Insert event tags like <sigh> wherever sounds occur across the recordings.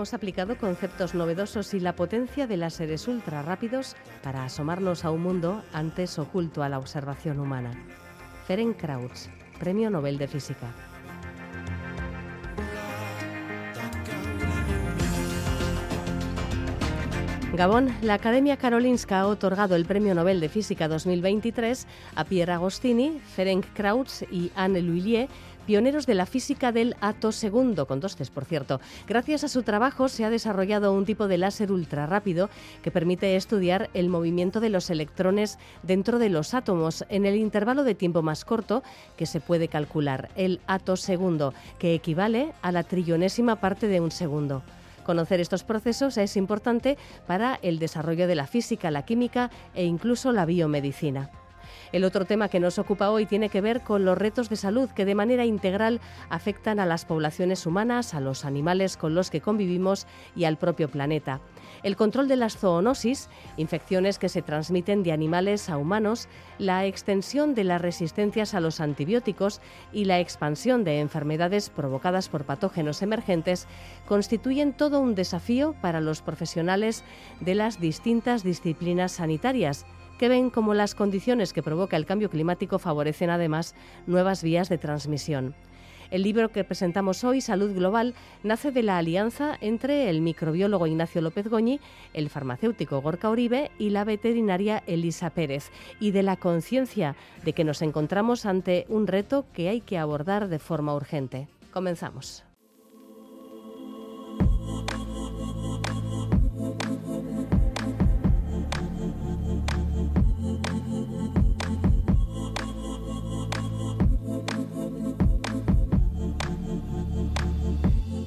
Hemos aplicado conceptos novedosos y la potencia de láseres ultra rápidos para asomarnos a un mundo antes oculto a la observación humana. Ferenc Krauts, Premio Nobel de Física. Gabón, la Academia Karolinska ha otorgado el Premio Nobel de Física 2023 a Pierre Agostini, Ferenc Krauts y Anne Lhuillier pioneros de la física del ato segundo, con dos Cs, por cierto. Gracias a su trabajo se ha desarrollado un tipo de láser ultra rápido que permite estudiar el movimiento de los electrones dentro de los átomos en el intervalo de tiempo más corto que se puede calcular, el ato segundo, que equivale a la trillonésima parte de un segundo. Conocer estos procesos es importante para el desarrollo de la física, la química e incluso la biomedicina. El otro tema que nos ocupa hoy tiene que ver con los retos de salud que de manera integral afectan a las poblaciones humanas, a los animales con los que convivimos y al propio planeta. El control de las zoonosis, infecciones que se transmiten de animales a humanos, la extensión de las resistencias a los antibióticos y la expansión de enfermedades provocadas por patógenos emergentes constituyen todo un desafío para los profesionales de las distintas disciplinas sanitarias que ven como las condiciones que provoca el cambio climático favorecen además nuevas vías de transmisión. El libro que presentamos hoy, Salud Global, nace de la alianza entre el microbiólogo Ignacio López Goñi, el farmacéutico Gorka Uribe y la veterinaria Elisa Pérez, y de la conciencia de que nos encontramos ante un reto que hay que abordar de forma urgente. Comenzamos.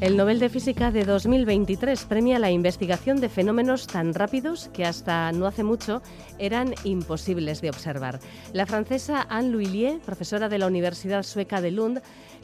El Nobel de Física de 2023 premia la investigación de fenómenos tan rápidos que hasta no hace mucho eran imposibles de observar. La francesa Anne Lhuillier, profesora de la Universidad Sueca de Lund,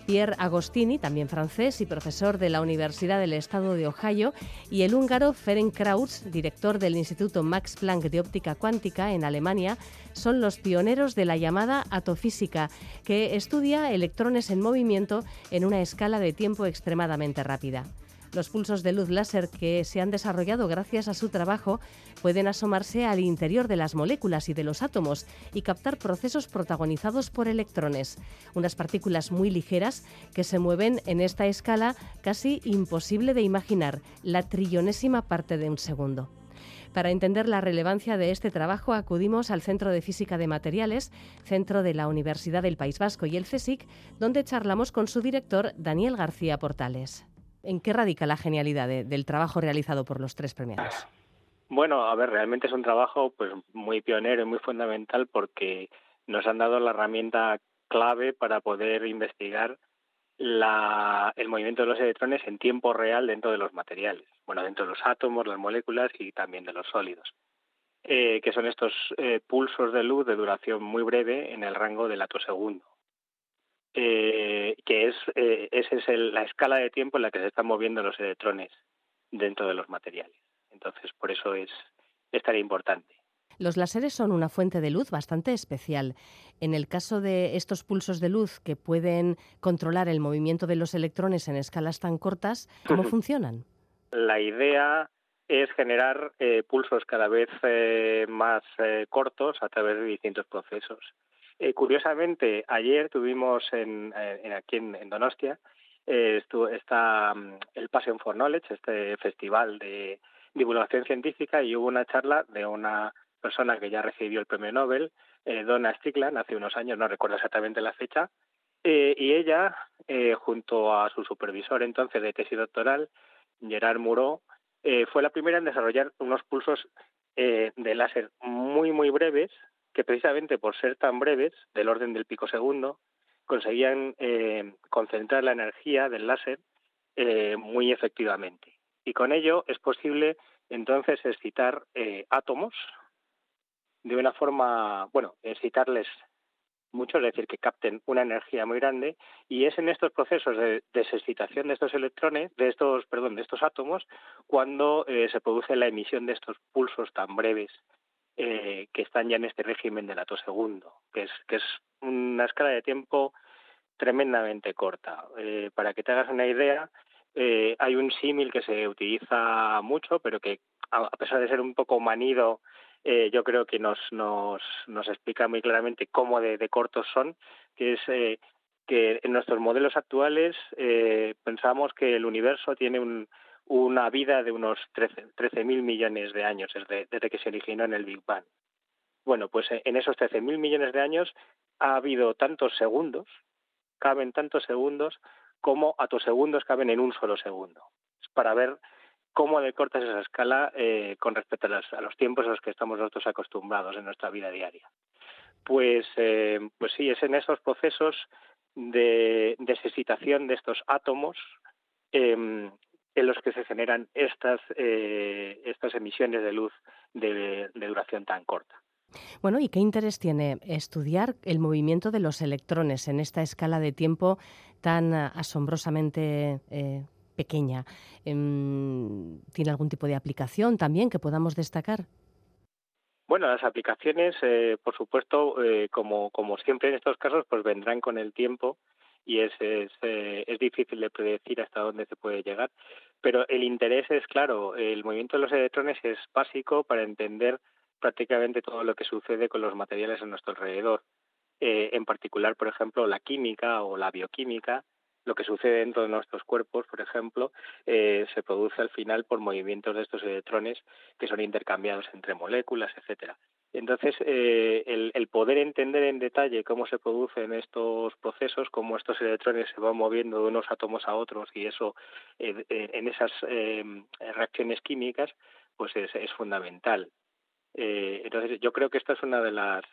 Pierre Agostini, también francés y profesor de la Universidad del Estado de Ohio, y el húngaro Ferenc Krauts, director del Instituto Max Planck de Óptica Cuántica en Alemania, son los pioneros de la llamada atofísica, que estudia electrones en movimiento en una escala de tiempo extremadamente rápida. Los pulsos de luz láser que se han desarrollado gracias a su trabajo pueden asomarse al interior de las moléculas y de los átomos y captar procesos protagonizados por electrones, unas partículas muy ligeras que se mueven en esta escala casi imposible de imaginar, la trillonésima parte de un segundo. Para entender la relevancia de este trabajo acudimos al Centro de Física de Materiales, centro de la Universidad del País Vasco y el CSIC, donde charlamos con su director, Daniel García Portales. ¿En qué radica la genialidad del trabajo realizado por los tres premiados? Bueno, a ver, realmente es un trabajo pues muy pionero y muy fundamental porque nos han dado la herramienta clave para poder investigar el movimiento de los electrones en tiempo real dentro de los materiales, bueno, dentro de los átomos, las moléculas y también de los sólidos, eh, que son estos eh, pulsos de luz de duración muy breve en el rango del atosegundo. Eh, que es eh, esa es la escala de tiempo en la que se están moviendo los electrones dentro de los materiales. Entonces, por eso es, es tan importante. Los láseres son una fuente de luz bastante especial. En el caso de estos pulsos de luz que pueden controlar el movimiento de los electrones en escalas tan cortas, ¿cómo <laughs> funcionan? La idea es generar eh, pulsos cada vez eh, más cortos a través de distintos procesos. Eh, curiosamente, ayer tuvimos en, aquí en, Donostia eh, está mm, el Passion for Knowledge, este festival de divulgación científica, y hubo una charla de una persona que ya recibió el premio Nobel, eh, Donna Strickland, hace unos años, no recuerdo exactamente la fecha, y ella, junto a su supervisor entonces de tesis doctoral, Gerard eh, fue la primera en desarrollar unos pulsos de láser muy, muy breves, que precisamente por ser tan breves, del orden del pico segundo, conseguían eh, concentrar la energía del láser eh, muy efectivamente. Y con ello es posible entonces excitar eh, átomos de una forma, bueno, excitarles mucho, es decir, que capten una energía muy grande y es en estos procesos de desexcitación de estos electrones, de estos, perdón, de estos átomos, cuando se produce la emisión de estos pulsos tan breves eh, que están ya en este régimen del atosegundo, que es que es una escala de tiempo tremendamente corta. Eh, para que te hagas una idea, hay un símil que se utiliza mucho, pero que a pesar de ser un poco manido eh, yo creo que nos, nos, nos explica muy claramente cómo de, cortos son, que es eh, que en nuestros modelos actuales eh, pensamos que el universo tiene un, una vida de unos 13.000 13 millones de años desde, desde que se originó en el Big Bang. Bueno, pues en esos 13.000 millones de años ha habido tantos segundos, caben tantos segundos como atosegundos caben en un solo segundo. Para ver cómo decortas esa escala eh, con respecto a, los tiempos a los que estamos nosotros acostumbrados en nuestra vida diaria. Pues, eh, pues sí, es en esos procesos de desexcitación de estos átomos em, en los que se generan estas, eh, estas emisiones de luz de, de, duración tan corta. Bueno, ¿y qué interés tiene estudiar el movimiento de los electrones en esta escala de tiempo tan asombrosamente pequeña. Em, ¿Tiene algún tipo de aplicación también que podamos destacar? Bueno, las aplicaciones, eh, por supuesto, eh, como, como siempre en estos casos, pues vendrán con el tiempo y es, es, eh, es, difícil de predecir hasta dónde se puede llegar. Pero el interés es claro, el movimiento de los electrones es básico para entender prácticamente todo lo que sucede con los materiales a nuestro alrededor. en particular, por ejemplo, la química o la bioquímica, lo que sucede dentro de nuestros cuerpos, por ejemplo, eh, se produce al final por movimientos de estos electrones que son intercambiados entre moléculas, etcétera. Entonces, eh, el, poder entender en detalle cómo se producen estos procesos, cómo estos electrones se van moviendo de unos átomos a otros y eso eh, en esas reacciones químicas, pues es, es fundamental. entonces, yo creo que esta es una de las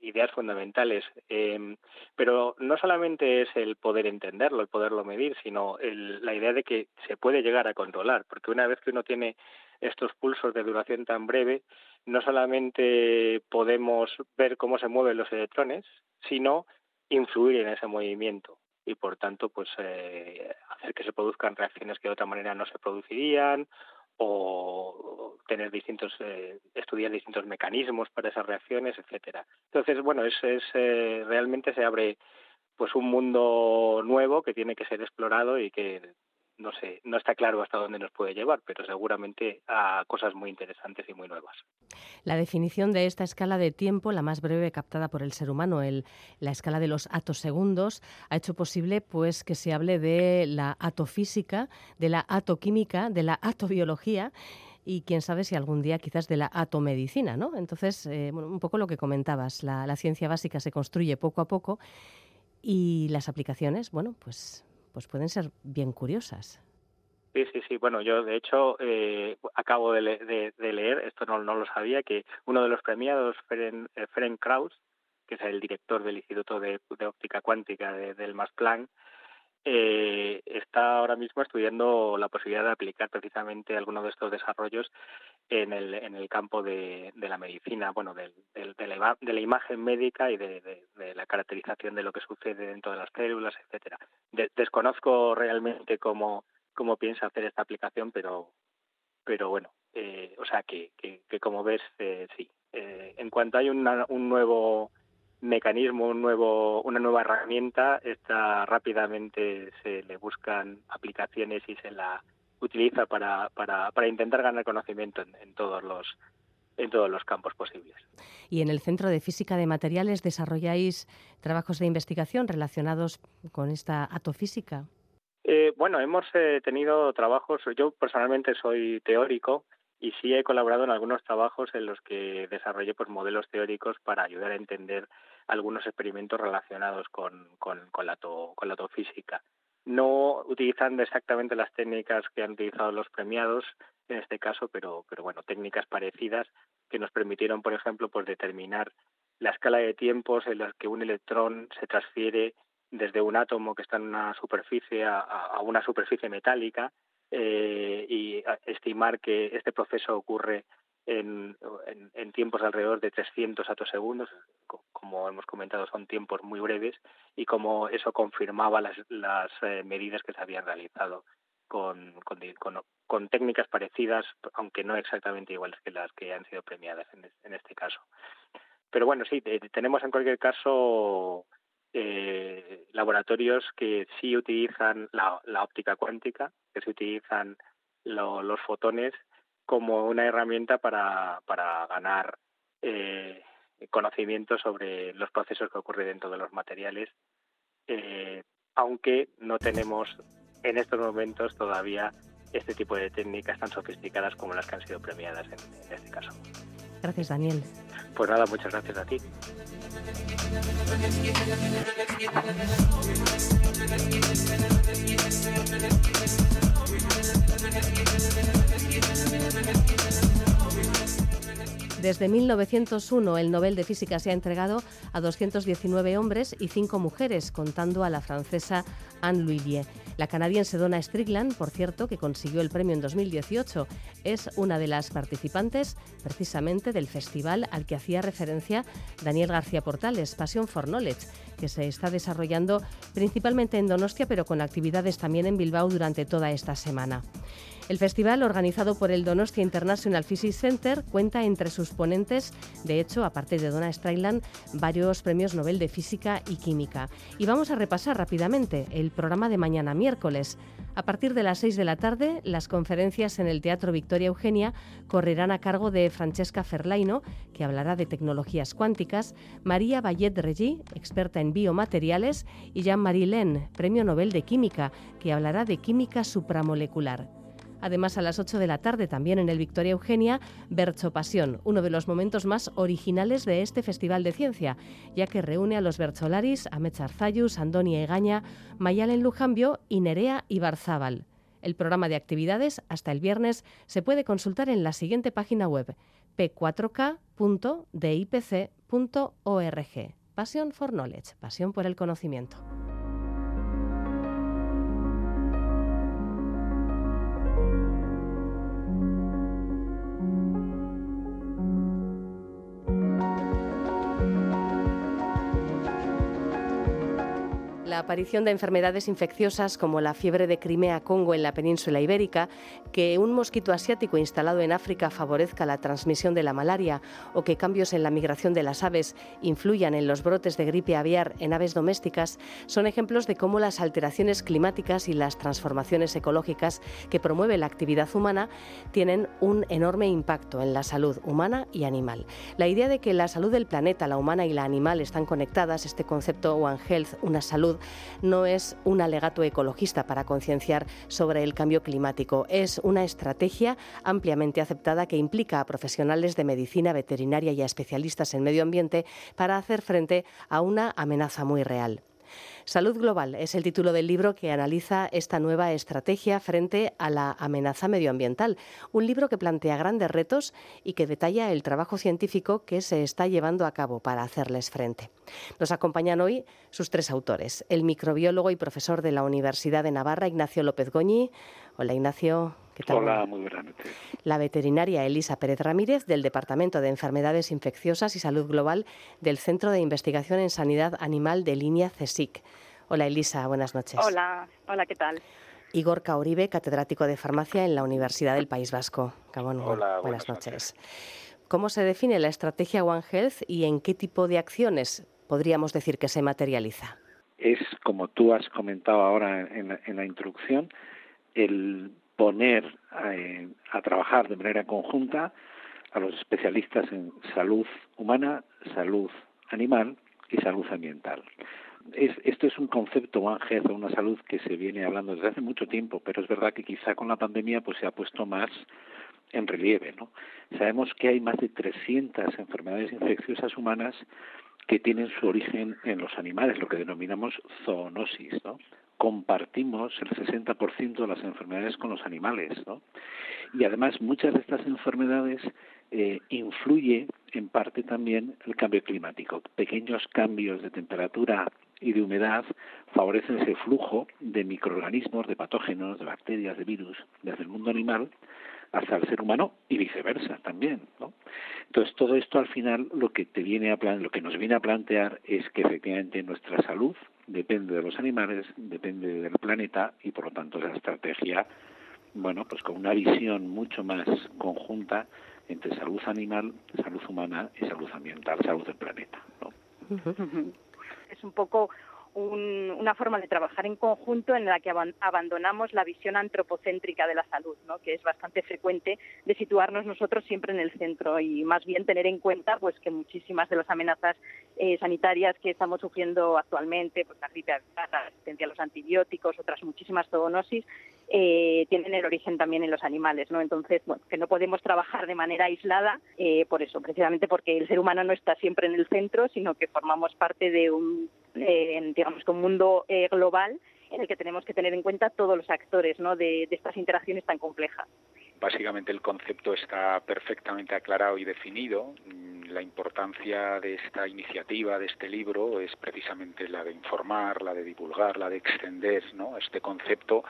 ideas fundamentales. Eh, pero no solamente es el poder entenderlo, el poderlo medir, sino la idea de que se puede llegar a controlar, porque una vez que uno tiene estos pulsos de duración tan breve, no solamente podemos ver cómo se mueven los electrones, sino influir en ese movimiento y por tanto pues eh, hacer que se produzcan reacciones que de otra manera no se producirían o tener distintos eh, estudiar distintos mecanismos para esas reacciones etcétera. Entonces bueno es, es eh, realmente se abre pues un mundo nuevo que tiene que ser explorado y que no sé, no está claro hasta dónde nos puede llevar, pero seguramente a cosas muy interesantes y muy nuevas. La definición de esta escala de tiempo, la más breve captada por el ser humano, el, la escala de los atosegundos, ha hecho posible pues que se hable de la atofísica, de la atoquímica, de la atobiología y quién sabe si algún día quizás de la atomedicina, ¿no? Entonces, eh, un poco lo que comentabas, la, la ciencia básica se construye poco a poco y las aplicaciones, bueno, pues pues pueden ser bien curiosas. Sí, sí, sí. Bueno, yo de hecho eh, acabo de, leer, esto no, no, lo sabía, que uno de los premiados, Ferenc, eh, Ferenc Krauss, que es el director del Instituto de, Óptica Cuántica del Max Planck, eh, está ahora mismo estudiando la posibilidad de aplicar precisamente algunos de estos desarrollos en el, en el campo de, la medicina, bueno, de, la, de, la, imagen médica y de, la caracterización de lo que sucede dentro de las células, etcétera. desconozco realmente cómo, cómo piensa hacer esta aplicación, pero, pero bueno, eh, o sea que, que, como ves, eh, sí. Eh, en cuanto hay un nuevo mecanismo, un nuevo, una nueva herramienta, está rápidamente se le buscan aplicaciones y se la utiliza para, para, para intentar ganar conocimiento en, todos los en todos los campos posibles. Y en el Centro de Física de Materiales desarrolláis trabajos de investigación relacionados con esta atofísica. Eh, bueno, hemos eh, tenido trabajos. Yo personalmente soy teórico y sí he colaborado en algunos trabajos en los que desarrollé pues modelos teóricos para ayudar a entender algunos experimentos relacionados con, con, la, con la física no utilizando exactamente las técnicas que han utilizado los premiados en este caso, pero, pero bueno, técnicas parecidas que nos permitieron, por ejemplo, pues determinar la escala de tiempos en la que un electrón se transfiere desde un átomo que está en una superficie a, una superficie metálica eh, y estimar que este proceso ocurre en, en, tiempos alrededor de 300 atosegundos, como hemos comentado, son tiempos muy breves y como eso confirmaba las, las eh, medidas que se habían realizado con, con, con, técnicas parecidas, aunque no exactamente iguales que las que han sido premiadas en, este caso. Pero bueno, sí, tenemos en cualquier caso eh, laboratorios que sí utilizan la óptica cuántica, que se utilizan los fotones como una herramienta para, para ganar eh, conocimiento sobre los procesos que ocurren dentro de los materiales, eh, aunque no tenemos en estos momentos todavía este tipo de técnicas tan sofisticadas como las que han sido premiadas en este caso. Gracias, Daniel. Pues nada, muchas gracias a ti. Desde 1901 el Nobel de Física se ha entregado a 219 hombres y 5 mujeres, contando a la francesa Anne Lhuillier. La canadiense Donna Strickland, por cierto, que consiguió el premio en 2018, es una de las participantes precisamente del festival al que hacía referencia Daniel García Portales, Passion for Knowledge, que se está desarrollando principalmente en Donostia, pero con actividades también en Bilbao durante toda esta semana. El festival, organizado por el Donostia International Physics Center, cuenta entre sus ponentes, de hecho, aparte de Donna Strayland, varios premios Nobel de Física y Química. Y vamos a repasar rápidamente el programa de mañana miércoles. A partir de las 6 de la tarde, las conferencias en el Teatro Victoria Eugenia correrán a cargo de Francesca Ferlaino, que hablará de tecnologías cuánticas, María Bayet Regí, experta en biomateriales, y Jean-Marie Len, Premio Nobel de Química, que hablará de química supramolecular. Además, a las 8 de la tarde, también en el Victoria Eugenia, Bercho Pasión, uno de los momentos más originales de este Festival de Ciencia, ya que reúne a los Bercholaris, a Arzayus, Andoni Egaña, Mayalen Lujambio y Nerea Ibarzábal. El programa de actividades hasta el viernes se puede consultar en la siguiente página web p4k.dipc.org. Passion for Knowledge, pasión por el conocimiento. Aparición de enfermedades infecciosas como la fiebre de Crimea-Congo en la península ibérica, que un mosquito asiático instalado en África favorezca la transmisión de la malaria o que cambios en la migración de las aves influyan en los brotes de gripe aviar en aves domésticas, son ejemplos de cómo las alteraciones climáticas y las transformaciones ecológicas que promueve la actividad humana tienen un enorme impacto en la salud humana y animal. La idea de que la salud del planeta, la humana y la animal están conectadas, este concepto One Health, una salud, no es un alegato ecologista para concienciar sobre el cambio climático. Es una estrategia ampliamente aceptada que implica a profesionales de medicina veterinaria y a especialistas en medio ambiente para hacer frente a una amenaza muy real. Salud Global es el título del libro que analiza esta nueva estrategia frente a la amenaza medioambiental. Un libro que plantea grandes retos y que detalla el trabajo científico que se está llevando a cabo para hacerles frente. Nos acompañan hoy sus tres autores, el microbiólogo y profesor de la Universidad de Navarra, Ignacio López Goñi. Hola Ignacio. Hola, muy buenas La veterinaria Elisa Pérez Ramírez, del Departamento de Enfermedades Infecciosas y Salud Global del Centro de Investigación en Sanidad Animal de línea CSIC. Hola Elisa, buenas noches. Hola, hola, ¿qué tal? Igor Cauribe, catedrático de farmacia en la Universidad del País Vasco. Hola, buenas, noches. ¿Cómo se define la estrategia One Health y en qué tipo de acciones podríamos decir que se materializa? Es, como tú has comentado ahora en, en la introducción, el poner a trabajar de manera conjunta a los especialistas en salud humana, salud animal y salud ambiental. esto es un concepto One Health, una salud que se viene hablando desde hace mucho tiempo, pero es verdad que quizá con la pandemia pues se ha puesto más en relieve. ¿no? Sabemos que hay más de 300 enfermedades infecciosas humanas que tienen su origen en los animales, lo que denominamos zoonosis. ¿no? Compartimos el 60% de las enfermedades con los animales, ¿no? Y además muchas de estas enfermedades eh, influye en parte también el cambio climático. Pequeños cambios de temperatura y de humedad favorecen ese flujo de microorganismos, de patógenos, de bacterias, de virus desde el mundo animal hasta el ser humano y viceversa también, ¿no? Entonces todo esto al final lo que te viene a plan, lo que nos viene a plantear es que efectivamente nuestra salud depende de los animales, depende del planeta y por lo tanto la estrategia, bueno, pues con una visión mucho más conjunta entre salud animal, salud humana y salud ambiental, salud del planeta, ¿no? Es un poco una forma de trabajar en conjunto en la que abandonamos la visión antropocéntrica de la salud, ¿no? que es bastante frecuente de situarnos nosotros siempre en el centro y más bien tener en cuenta pues que muchísimas de las amenazas eh, sanitarias que estamos sufriendo actualmente, pues la gripe la resistencia a los antibióticos, otras muchísimas zoonosis, eh, tienen el origen también en los animales, ¿no? Entonces, bueno, que no podemos trabajar de manera aislada eh, por eso, precisamente porque el ser humano no está siempre en el centro, sino que formamos parte de un eh, digamos, un mundo eh, global en el que tenemos que tener en cuenta todos los actores ¿no? de, estas interacciones tan complejas. Básicamente el concepto está perfectamente aclarado y definido. Mm, la importancia de esta iniciativa, de este libro, es precisamente la de informar, la de divulgar, la de extender ¿no? este concepto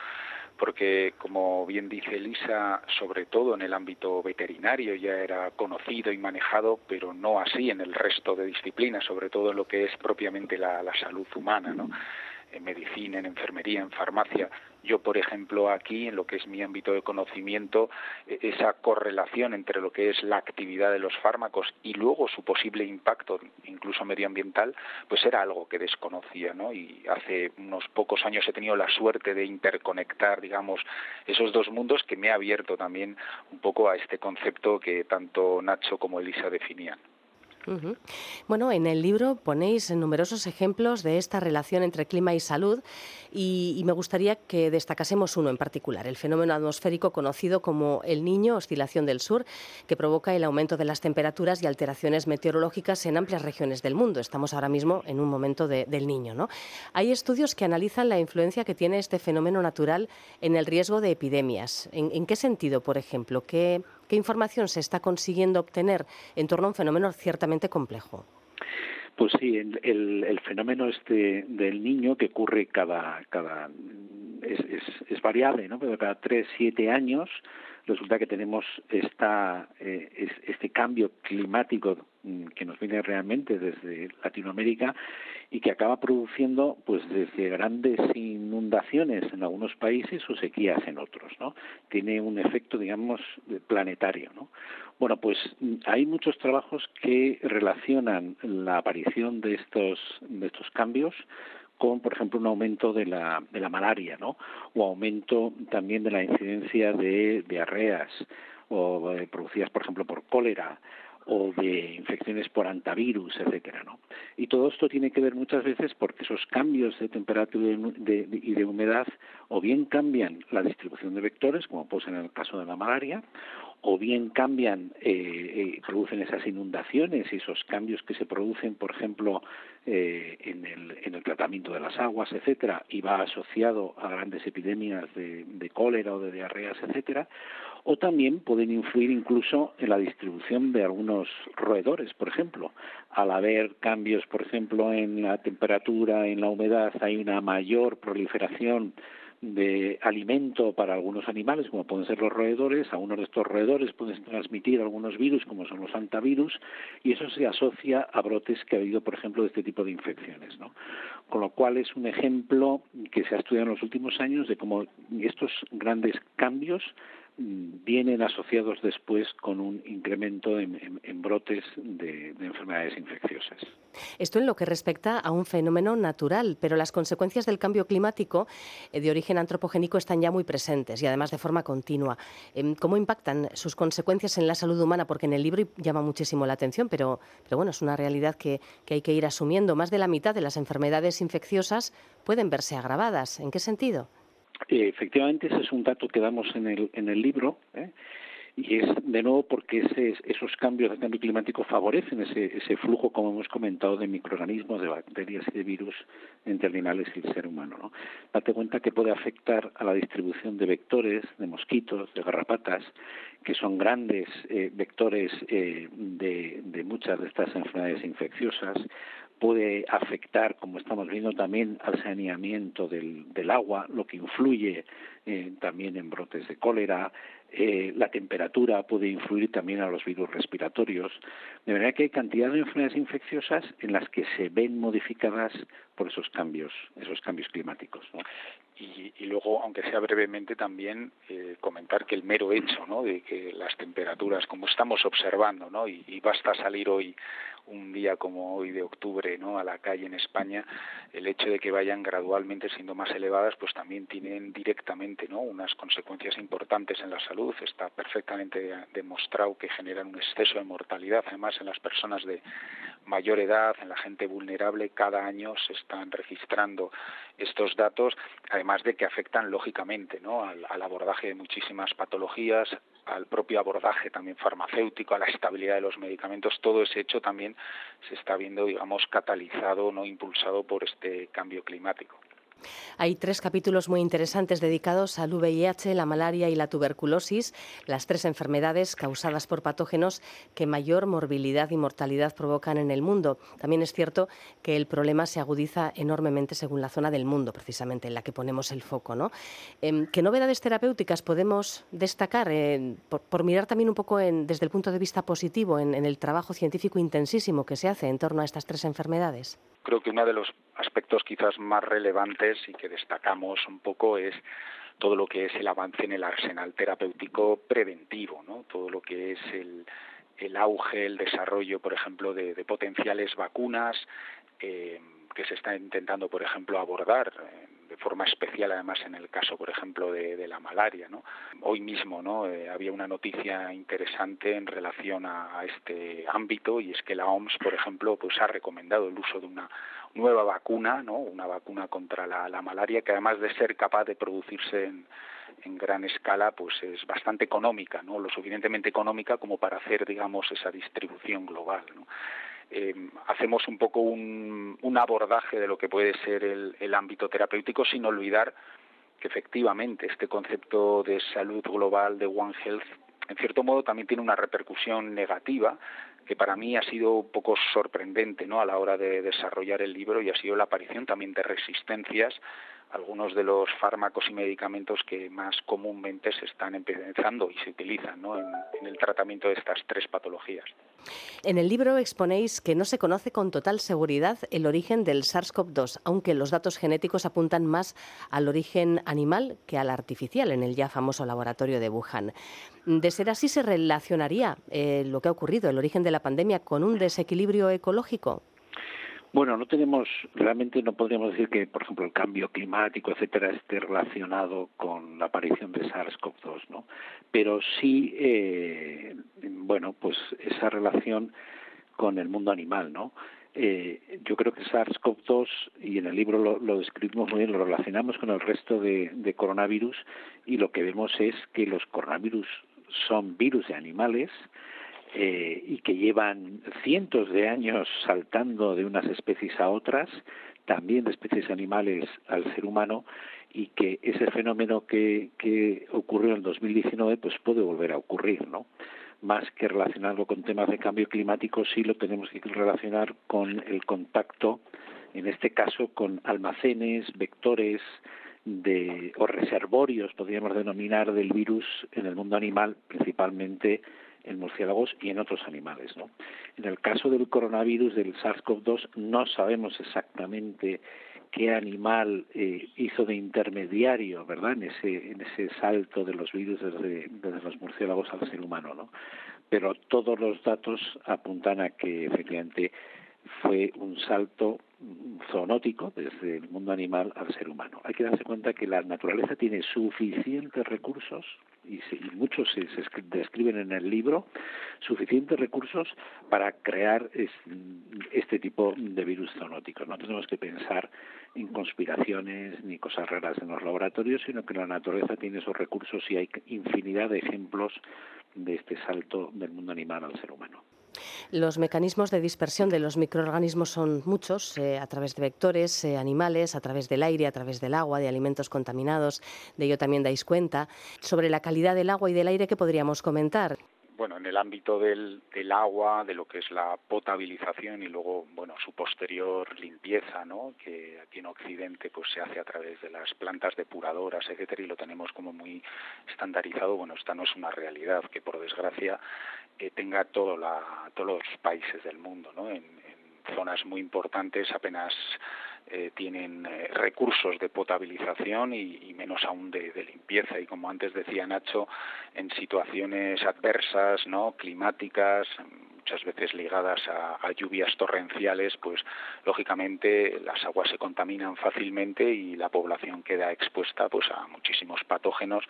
porque como bien dice Elisa, sobre todo en el ámbito veterinario ya era conocido y manejado, pero no así en el resto de disciplinas, sobre todo en lo que es propiamente la, la salud humana, ¿no? En medicina, en enfermería, en farmacia. Yo, por ejemplo, aquí, en lo que es mi ámbito de conocimiento, e-, esa correlación entre lo que es la actividad de los fármacos y luego su posible impacto, incluso medioambiental, pues era algo que desconocía, ¿no? Y hace unos pocos años he tenido la suerte de interconectar, digamos, esos dos mundos que me ha abierto también un poco a este concepto que tanto Nacho como Elisa definían. Bueno, en el libro ponéis numerosos ejemplos de esta relación entre clima y salud y, me gustaría que destacásemos uno en particular, el fenómeno atmosférico conocido como el Niño, oscilación del sur, que provoca el aumento de las temperaturas y alteraciones meteorológicas en amplias regiones del mundo. Estamos ahora mismo en un momento del Niño. ¿no? Hay estudios que analizan la influencia que tiene este fenómeno natural en el riesgo de epidemias. ¿En, qué sentido, por ejemplo? ¿Qué, ¿Qué información se está consiguiendo obtener en torno a un fenómeno ciertamente complejo? Pues sí, el, fenómeno este del niño que ocurre cada, cada es, es, variable, ¿no? Pero cada tres, siete años resulta que tenemos esta, eh, este cambio climático mm, que nos viene realmente desde Latinoamérica y que acaba produciendo pues desde grandes inundaciones en algunos países o sequías en otros, ¿no? Tiene un efecto, digamos, planetario, ¿no? Bueno, pues mm, hay muchos trabajos que relacionan la aparición de estos cambios con, por ejemplo, un aumento de la, malaria, ¿no? O aumento también de la incidencia de diarreas o eh, producidas, por ejemplo, por cólera o de infecciones por antivirus, etcétera, ¿no? Y todo esto tiene que ver muchas veces porque esos cambios de temperatura y de humedad o bien cambian la distribución de vectores, como ser en el caso de la malaria, o bien cambian, eh, eh, producen esas inundaciones y esos cambios que se producen, por ejemplo, eh, en, el, en el tratamiento de las aguas, etcétera, y va asociado a grandes epidemias de, de cólera o de diarreas, etcétera, o también pueden influir incluso en la distribución de algunos roedores, por ejemplo. Al haber cambios, por ejemplo, en la temperatura, en la humedad, hay una mayor proliferación de alimento para algunos animales, como pueden ser los roedores, a uno de estos roedores pueden transmitir algunos virus, como son los antivirus, y eso se asocia a brotes que ha habido, por ejemplo, de este tipo de infecciones. ¿no? Con lo cual es un ejemplo que se ha estudiado en los últimos años de cómo estos grandes cambios vienen asociados después con un incremento en, brotes de, enfermedades infecciosas. Esto en lo que respecta a un fenómeno natural, pero las consecuencias del cambio climático eh, de origen antropogénico están ya muy presentes y además de forma continua. Em, ¿Cómo impactan sus consecuencias en la salud humana? Porque en el libro llama muchísimo la atención, pero, pero bueno, es una realidad que, que hay que ir asumiendo. Más de la mitad de las enfermedades infecciosas pueden verse agravadas. ¿En qué sentido? Eh, efectivamente, ese es un dato que damos en el, en el libro. ¿eh? y es de nuevo porque ese, esos cambios de cambio climático favorecen ese, ese flujo, como hemos comentado, de microorganismos, de bacterias y de virus entre animales y el ser humano. ¿no? Date cuenta que puede afectar a la distribución de vectores, de mosquitos, de garrapatas, que son grandes eh, vectores de, de muchas de estas enfermedades infecciosas, puede afectar, como estamos viendo también, al saneamiento del, agua, lo que influye eh, también en brotes de cólera, eh, la temperatura puede influir también a los virus respiratorios, de manera que hay cantidad de enfermedades infecciosas en las que se ven modificadas por esos cambios, esos cambios climáticos. Y, luego, aunque sea brevemente, también eh, comentar que el mero hecho ¿no? de que las temperaturas, como estamos observando, ¿no? y basta salir hoy un día como hoy de octubre ¿no? a la calle en España, el hecho de que vayan gradualmente siendo más elevadas, pues también tienen directamente ¿no? unas consecuencias importantes en la salud. Está perfectamente demostrado que generan un exceso de mortalidad, además en las personas de mayor edad, en la gente vulnerable, cada año se están registrando estos datos, además de que afectan lógicamente ¿no? al, al abordaje de muchísimas patologías, al propio abordaje también farmacéutico, a la estabilidad de los medicamentos, todo ese hecho también se está viendo, digamos, catalizado, no impulsado por este cambio climático. Hay tres capítulos muy interesantes dedicados al VIH, la malaria y la tuberculosis, las tres enfermedades causadas por patógenos que mayor morbilidad y mortalidad provocan en el mundo. También es cierto que el problema se agudiza enormemente según la zona del mundo, precisamente en la que ponemos el foco. ¿no? Em, ¿Qué novedades terapéuticas podemos destacar eh, por, mirar también un poco desde el punto de vista positivo en el trabajo científico intensísimo que se hace en torno a estas tres enfermedades? creo que uno de los aspectos quizás más relevantes y que destacamos un poco es todo lo que es el avance en el arsenal terapéutico preventivo, ¿no? todo lo que es el, el auge, el desarrollo, por ejemplo, de, potenciales vacunas eh, que se está intentando, por ejemplo, abordar eh, de forma especial, además, en el caso, por ejemplo, de, la malaria. Hoy mismo ¿no? Eh, había una noticia interesante en relación a, este ámbito y es que la OMS, por ejemplo, pues ha recomendado el uso de una nueva vacuna, ¿no? una vacuna contra la, malaria, que además de ser capaz de producirse en, en gran escala pues es bastante económica, ¿no? Lo suficientemente económica como para hacer, digamos, esa distribución global. Eh, hacemos un poco un, abordaje de lo que puede ser el, ámbito terapéutico sin olvidar que efectivamente este concepto de salud global de One Health en cierto modo también tiene una repercusión negativa que para mí ha sido un poco sorprendente ¿no? a la hora de desarrollar el libro y ha sido la aparición también de resistencias algunos de los fármacos y medicamentos que más comúnmente se están empezando y se utilizan en, el tratamiento de estas tres patologías. En el libro exponéis que no se conoce con total seguridad el origen del SARS-CoV-2, aunque los datos genéticos apuntan más al origen animal que al artificial en el ya famoso laboratorio de Wuhan. De ser así, ¿se relacionaría eh, lo que ha ocurrido, el origen de la pandemia, con un desequilibrio ecológico? Bueno, no tenemos, realmente no podríamos decir que, por ejemplo, el cambio climático, etcétera, esté relacionado con la aparición de SARS-CoV-2, ¿no? Pero sí, eh, bueno, pues esa relación con el mundo animal, ¿no? Eh, yo creo que SARS-CoV-2, y en el libro lo, describimos muy bien, lo relacionamos con el resto de, de coronavirus, y lo que vemos es que los coronavirus son virus de animales, eh, y que llevan cientos de años saltando de unas especies a otras, también de especies animales al ser humano, y que ese fenómeno que, que ocurrió en 2019 pues puede volver a ocurrir, ¿no? Más que relacionarlo con temas de cambio climático, sí lo tenemos que relacionar con el contacto, en este caso con almacenes, vectores, de, o reservorios, podríamos denominar, del virus en el mundo animal, principalmente en murciélagos y en otros animales. ¿no? En el caso del coronavirus del SARS-CoV-2 no sabemos exactamente qué animal eh, hizo de intermediario, ¿verdad? En ese, en ese salto de los virus desde, desde los murciélagos al ser humano, ¿no? Pero todos los datos apuntan a que efectivamente fue un salto zoonótico desde el mundo animal al ser humano. Hay que darse cuenta que la naturaleza tiene suficientes recursos, y, muchos se, describen en el libro, suficientes recursos para crear este tipo de virus zoonóticos. No tenemos que pensar en conspiraciones ni cosas raras en los laboratorios, sino que la naturaleza tiene esos recursos y hay infinidad de ejemplos de este salto del mundo animal al ser humano. Los mecanismos de dispersión de los microorganismos son muchos, eh, a través de vectores eh, animales, a través del aire, a través del agua, de alimentos contaminados. De ello también dais cuenta. Sobre la calidad del agua y del aire, ¿qué podríamos comentar? Bueno, en el ámbito del, del, agua, de lo que es la potabilización y luego, bueno, su posterior limpieza, ¿no? Que aquí en Occidente pues se hace a través de las plantas depuradoras, etcétera, y lo tenemos como muy estandarizado. Bueno, esta no es una realidad que por desgracia eh, tenga todo la, todos los países del mundo, ¿no? En, en zonas muy importantes apenas eh, tienen eh, recursos de potabilización y, menos aún de, limpieza. Y como antes decía Nacho, en situaciones adversas, no climáticas, muchas veces ligadas a, lluvias torrenciales, pues lógicamente las aguas se contaminan fácilmente y la población queda expuesta pues a muchísimos patógenos,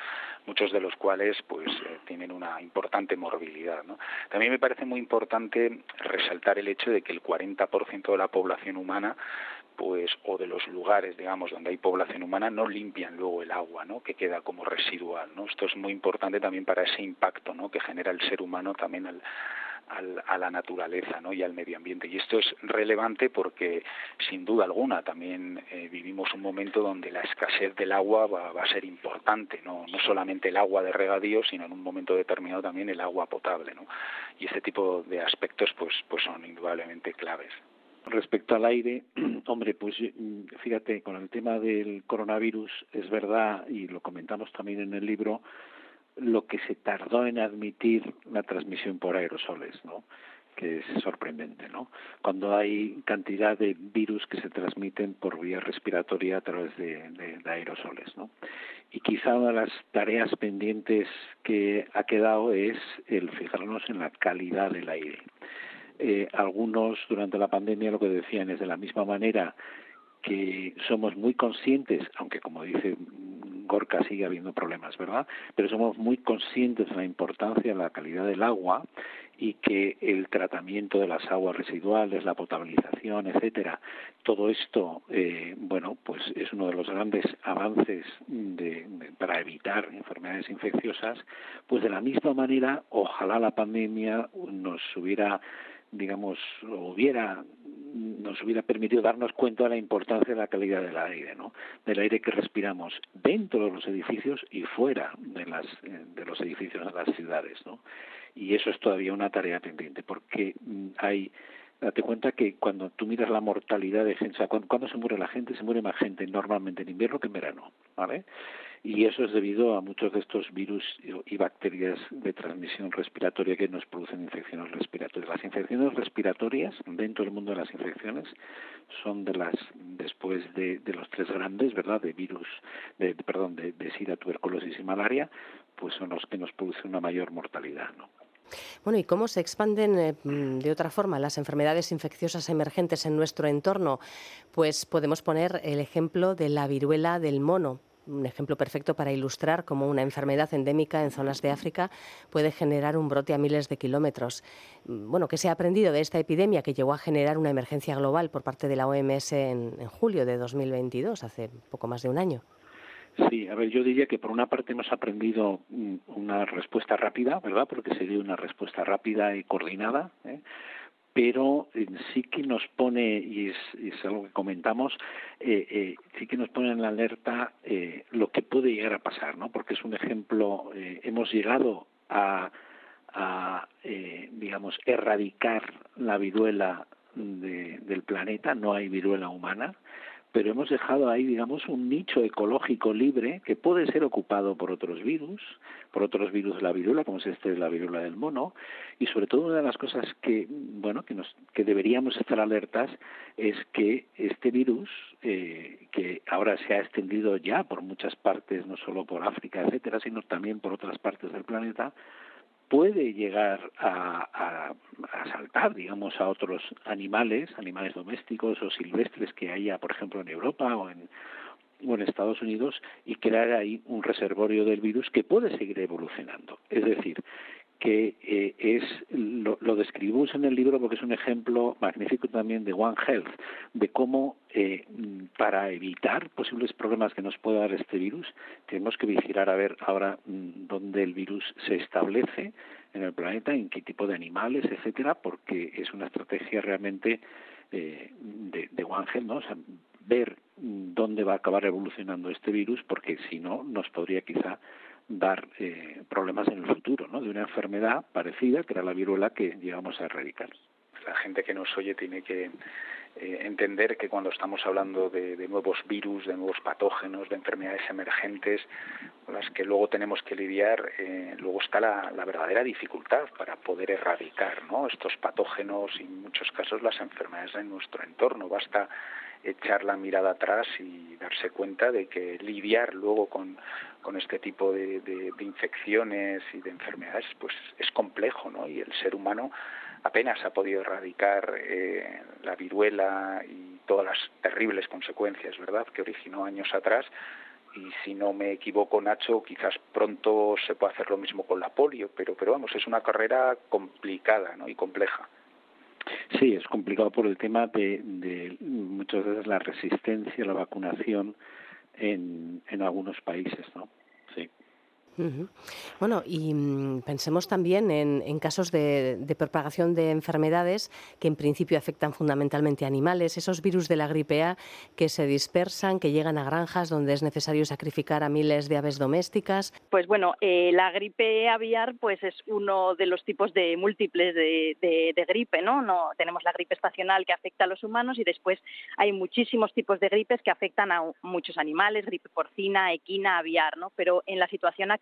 muchos de los cuales pues eh, tienen una importante morbilidad. También me parece muy importante resaltar el hecho de que el 40% de la población humana pues o de los lugares digamos donde hay población humana no limpian luego el agua no que queda como residual no esto es muy importante también para ese impacto no que genera el ser humano también al, a la naturaleza ¿no? y al medio ambiente. Y esto es relevante porque, sin duda alguna, también eh, vivimos un momento donde la escasez del agua va, va, a ser importante, ¿no? no solamente el agua de regadío, sino en un momento determinado también el agua potable. ¿no? Y este tipo de aspectos pues, pues son indudablemente claves. Respecto al aire, <clears throat> hombre, pues mm, fíjate, con el tema del coronavirus, es verdad, y lo comentamos también en el libro, lo que se tardó en admitir la transmisión por aerosoles, ¿no? que es sorprendente, ¿no? Cuando hay cantidad de virus que se transmiten por vía respiratoria a través de, de, aerosoles, ¿no? Y quizá una de las tareas pendientes que ha quedado es el fijarnos en la calidad del aire. Eh, algunos durante la pandemia lo que decían es de la misma manera que somos muy conscientes, aunque como dice Gorka sigue habiendo problemas, ¿verdad? Pero somos muy conscientes de la importancia de la calidad del agua y que el tratamiento de las aguas residuales, la potabilización, etcétera, todo esto, eh, bueno, pues es uno de los grandes avances para evitar enfermedades infecciosas. Pues de la misma manera, ojalá la pandemia nos hubiera digamos, hubiera nos hubiera permitido darnos cuenta de la importancia de la calidad del aire, ¿no? Del aire que respiramos dentro de los edificios y fuera de las de los edificios de las ciudades, ¿no? Y eso es todavía una tarea pendiente porque mm, hay date cuenta que cuando tú miras la mortalidad de gente, o sea, cuando, se muere la gente, se muere más gente normalmente en invierno que en verano, ¿vale? Y eso es debido a muchos de estos virus y bacterias de transmisión respiratoria que nos producen infecciones respiratorias. Las infecciones respiratorias, dentro del mundo de las infecciones, son de las, después de, de los tres grandes, ¿verdad?, de virus, de, perdón, de, sida, tuberculosis y malaria, pues son los que nos producen una mayor mortalidad, ¿no? Bueno, ¿y cómo se expanden eh, de otra forma las enfermedades infecciosas emergentes en nuestro entorno? Pues podemos poner el ejemplo de la viruela del mono un ejemplo perfecto para ilustrar cómo una enfermedad endémica en zonas de África puede generar un brote a miles de kilómetros. Mm, bueno, ¿qué se ha aprendido de esta epidemia que llegó a generar una emergencia global por parte de la OMS en, julio de 2022, hace poco más de un año? Sí, a ver, yo diría que por una parte hemos aprendido mm, una respuesta rápida, ¿verdad? Porque se dio una respuesta rápida y coordinada, ¿eh? Pero eh, sí que nos pone, y es, algo que comentamos, eh, eh, sí que nos pone en alerta eh, lo que puede llegar a pasar, ¿no? Porque es un ejemplo, eh, hemos llegado a, a digamos, erradicar la viruela de, del planeta, no hay viruela humana, pero hemos dejado ahí, digamos, un nicho ecológico libre que puede ser ocupado por otros virus, por otros virus de la viruela, como es este de la viruela del mono, y sobre todo una de las cosas que, bueno, que, nos, que deberíamos estar alertas es que este virus, eh, que ahora se ha extendido ya por muchas partes, no solo por África, etcétera, sino también por otras partes del planeta, puede llegar a, a, saltar, digamos, a otros animales, animales domésticos o silvestres que haya, por ejemplo, en Europa o en, o en Estados Unidos y crear ahí un reservorio del virus que puede seguir evolucionando. Es decir, que eh, es lo, describimos en el libro porque es un ejemplo magnífico también de One Health, de cómo eh, para evitar posibles problemas que nos pueda dar este virus, tenemos que vigilar a ver ahora mm, dónde el virus se establece en el planeta, en qué tipo de animales, etcétera, porque es una estrategia realmente eh, de, de One Health, ¿no? O sea, ver mm, dónde va a acabar evolucionando este virus, porque si no, nos podría quizá dar eh, problemas en el futuro, ¿no? De una enfermedad parecida que era la viruela que llegamos a erradicar. La gente que nos oye tiene que eh, entender que cuando estamos hablando de, nuevos virus, de nuevos patógenos, de enfermedades emergentes, con las que luego tenemos que lidiar, eh, luego está la, verdadera dificultad para poder erradicar ¿no? estos patógenos y en muchos casos las enfermedades en nuestro entorno. Basta echar la mirada atrás y darse cuenta de que lidiar luego con, con este tipo de, de, infecciones y de enfermedades pues es complejo ¿no? y el ser humano apenas ha podido erradicar eh, la viruela y todas las terribles consecuencias, ¿verdad?, que originó años atrás. Y si no me equivoco, Nacho, quizás pronto se puede hacer lo mismo con la polio, pero, pero vamos, es una carrera complicada ¿no? y compleja. Sí, es complicado por el tema de, de muchas veces la resistencia a la vacunación en, en algunos países, ¿no? Bueno, y mm, pensemos también en, casos de, propagación de enfermedades que en principio afectan fundamentalmente a animales, esos virus de la gripe A que se dispersan, que llegan a granjas donde es necesario sacrificar a miles de aves domésticas. Pues bueno, eh, la gripe aviar pues es uno de los tipos de múltiples de, gripe, ¿no? ¿no? Tenemos la gripe estacional que afecta a los humanos y después hay muchísimos tipos de gripes que afectan a muchos animales, gripe porcina, equina, aviar, ¿no? Pero en la situación actual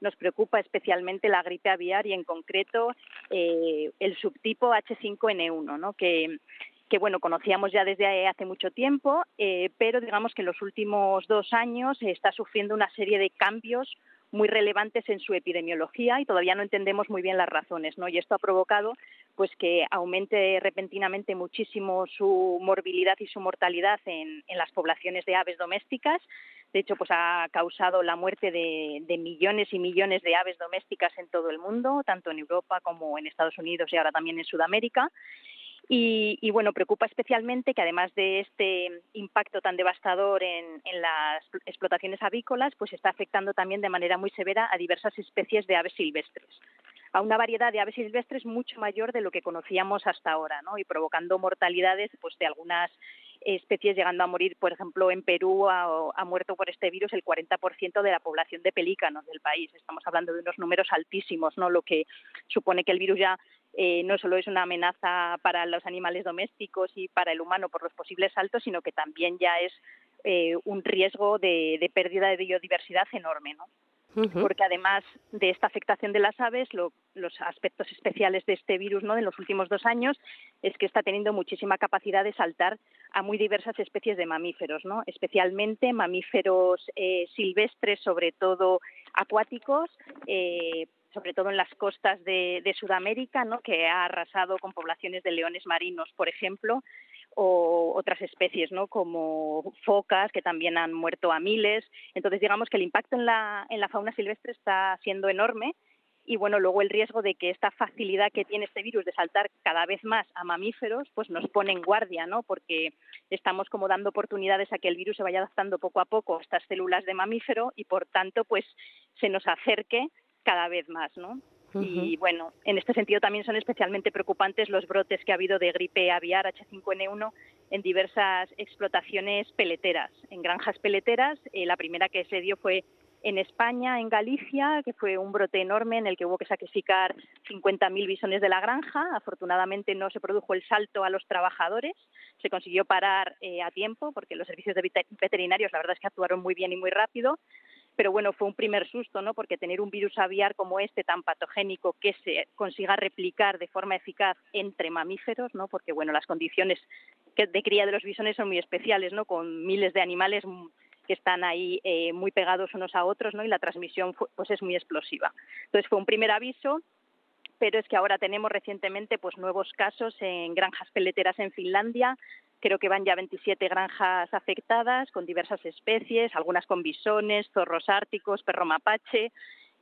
nos preocupa especialmente la gripe aviar y en concreto eh, el subtipo H5N1, ¿no? que que bueno conocíamos ya desde hace mucho tiempo, eh, pero digamos que en los últimos dos años está sufriendo una serie de cambios muy relevantes en su epidemiología y todavía no entendemos muy bien las razones, ¿no? Y esto ha provocado pues que aumente repentinamente muchísimo su morbilidad y su mortalidad en, las poblaciones de aves domésticas. De hecho, pues ha causado la muerte de, millones y millones de aves domésticas en todo el mundo, tanto en Europa como en Estados Unidos y ahora también en Sudamérica. Y, bueno, preocupa especialmente que además de este impacto tan devastador en, las explotaciones avícolas, pues está afectando también de manera muy severa a diversas especies de aves silvestres, a una variedad de aves silvestres mucho mayor de lo que conocíamos hasta ahora, ¿no? Y provocando mortalidades pues de algunas especies llegando a morir, por ejemplo, en Perú ha, muerto por este virus el 40% de la población de pelícanos del país. Estamos hablando de unos números altísimos, ¿no? Lo que supone que el virus ya eh, no solo es una amenaza para los animales domésticos y para el humano por los posibles saltos, sino que también ya es eh, un riesgo de, pérdida de biodiversidad enorme, ¿no? Porque además de esta afectación de las aves, los aspectos especiales de este virus ¿no? en los últimos dos años es que está teniendo muchísima capacidad de saltar a muy diversas especies de mamíferos, ¿no? especialmente mamíferos eh, silvestres, sobre todo acuáticos, eh, sobre todo en las costas de, Sudamérica, ¿no? que ha arrasado con poblaciones de leones marinos, por ejemplo, o otras especies, ¿no? como focas, que también han muerto a miles. Entonces, digamos que el impacto en la, en la fauna silvestre está siendo enorme y bueno, luego el riesgo de que esta facilidad que tiene este virus de saltar cada vez más a mamíferos, pues nos pone en guardia, ¿no? Porque estamos como dando oportunidades a que el virus se vaya adaptando poco a poco a estas células de mamífero y por tanto, pues se nos acerque cada vez más, ¿no? Y bueno, en este sentido también son especialmente preocupantes los brotes que ha habido de gripe aviar H5N1 en diversas explotaciones peleteras, en granjas peleteras. Eh, la primera que se dio fue en España, en Galicia, que fue un brote enorme en el que hubo que sacrificar 50.000 bisones de la granja. Afortunadamente no se produjo el salto a los trabajadores, se consiguió parar eh, a tiempo porque los servicios de veterinarios la verdad es que actuaron muy bien y muy rápido pero bueno, fue un primer susto, ¿no? Porque tener un virus aviar como este tan patogénico que se consiga replicar de forma eficaz entre mamíferos, ¿no? Porque bueno, las condiciones de cría de los bisones son muy especiales, ¿no? Con miles de animales que están ahí eh, muy pegados unos a otros, ¿no? Y la transmisión pues es muy explosiva. Entonces fue un primer aviso, pero es que ahora tenemos recientemente pues nuevos casos en granjas peleteras en Finlandia, Creo que van ya 27 granjas afectadas con diversas especies, algunas con bisones, zorros árticos, perro mapache.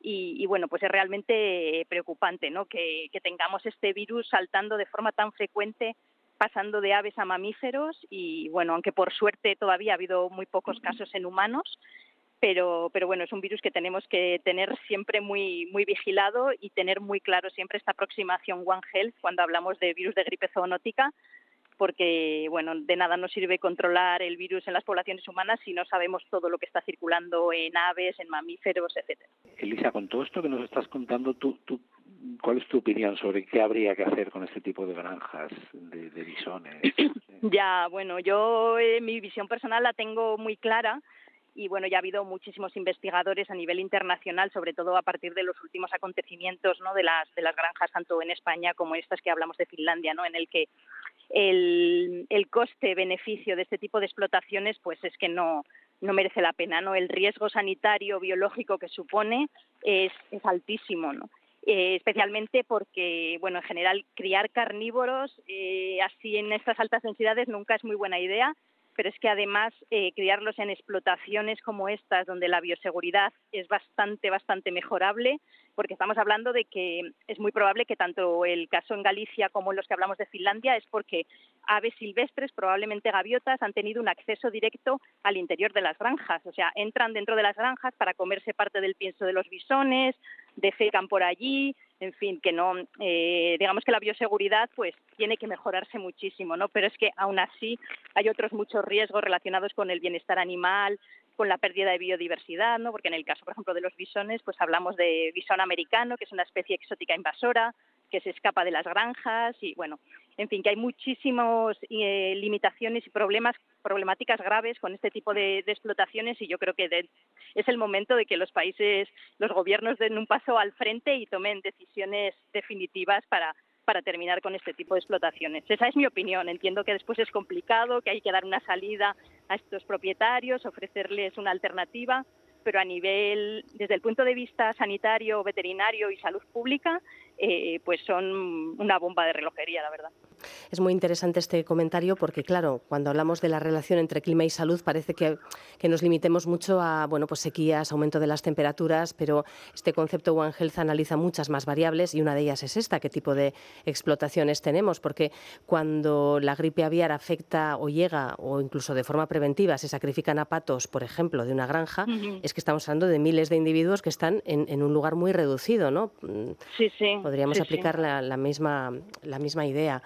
Y, bueno, pues es realmente preocupante ¿no? que, tengamos este virus saltando de forma tan frecuente pasando de aves a mamíferos y bueno, aunque por suerte todavía ha habido muy pocos casos en humanos, pero, pero bueno, es un virus que tenemos que tener siempre muy, muy vigilado y tener muy claro siempre esta aproximación One Health cuando hablamos de virus de gripe zoonótica, porque bueno, de nada nos sirve controlar el virus en las poblaciones humanas si no sabemos todo lo que está circulando en aves, en mamíferos, etcétera. Elisa, con todo esto que nos estás contando, ¿tú, tú ¿cuál es tu opinión sobre qué habría que hacer con este tipo de granjas de, de bisones? <clears throat> ya, bueno, yo eh, mi visión personal la tengo muy clara y bueno, ya ha habido muchísimos investigadores a nivel internacional, sobre todo a partir de los últimos acontecimientos ¿no? de, las, de las granjas, tanto en España como estas que hablamos de Finlandia, ¿no? en el que el, el coste-beneficio de este tipo de explotaciones pues es que no, no merece la pena. ¿no? El riesgo sanitario, biológico que supone es, es altísimo. ¿no? Eh, especialmente porque, bueno, en general criar carnívoros eh, así en estas altas densidades nunca es muy buena idea pero es que además eh, criarlos en explotaciones como estas, donde la bioseguridad es bastante, bastante mejorable, porque estamos hablando de que es muy probable que tanto el caso en Galicia como en los que hablamos de Finlandia es porque aves silvestres, probablemente gaviotas, han tenido un acceso directo al interior de las granjas, o sea, entran dentro de las granjas para comerse parte del pienso de los bisones, defecan por allí, en fin, que no, eh, digamos que la bioseguridad pues tiene que mejorarse muchísimo, ¿no? Pero es que aún así hay otros muchos riesgos relacionados con el bienestar animal, con la pérdida de biodiversidad, ¿no? Porque en el caso, por ejemplo, de los bisones, pues hablamos de bisón americano, que es una especie exótica invasora, que se escapa de las granjas y bueno, en fin, que hay muchísimas eh, limitaciones y problemas, problemáticas graves con este tipo de, explotaciones y yo creo que es el momento de que los países, los gobiernos den un paso al frente y tomen decisiones definitivas para para terminar con este tipo de explotaciones. Esa es mi opinión. Entiendo que después es complicado, que hay que dar una salida a estos propietarios, ofrecerles una alternativa, pero a nivel, desde el punto de vista sanitario, veterinario y salud pública, eh, pues son una bomba de relojería, la verdad. Es muy interesante este comentario porque, claro, cuando hablamos de la relación entre clima y salud parece que, nos limitemos mucho a bueno, pues sequías, aumento de las temperaturas, pero este concepto One Health analiza muchas más variables y una de ellas es esta, qué tipo de explotaciones tenemos, porque cuando la gripe aviar afecta o llega o incluso de forma preventiva se sacrifican a patos, por ejemplo, de una granja, es que estamos hablando de miles de individuos que están en, un lugar muy reducido, ¿no? Sí, sí. Podríamos aplicar La, misma, la misma idea.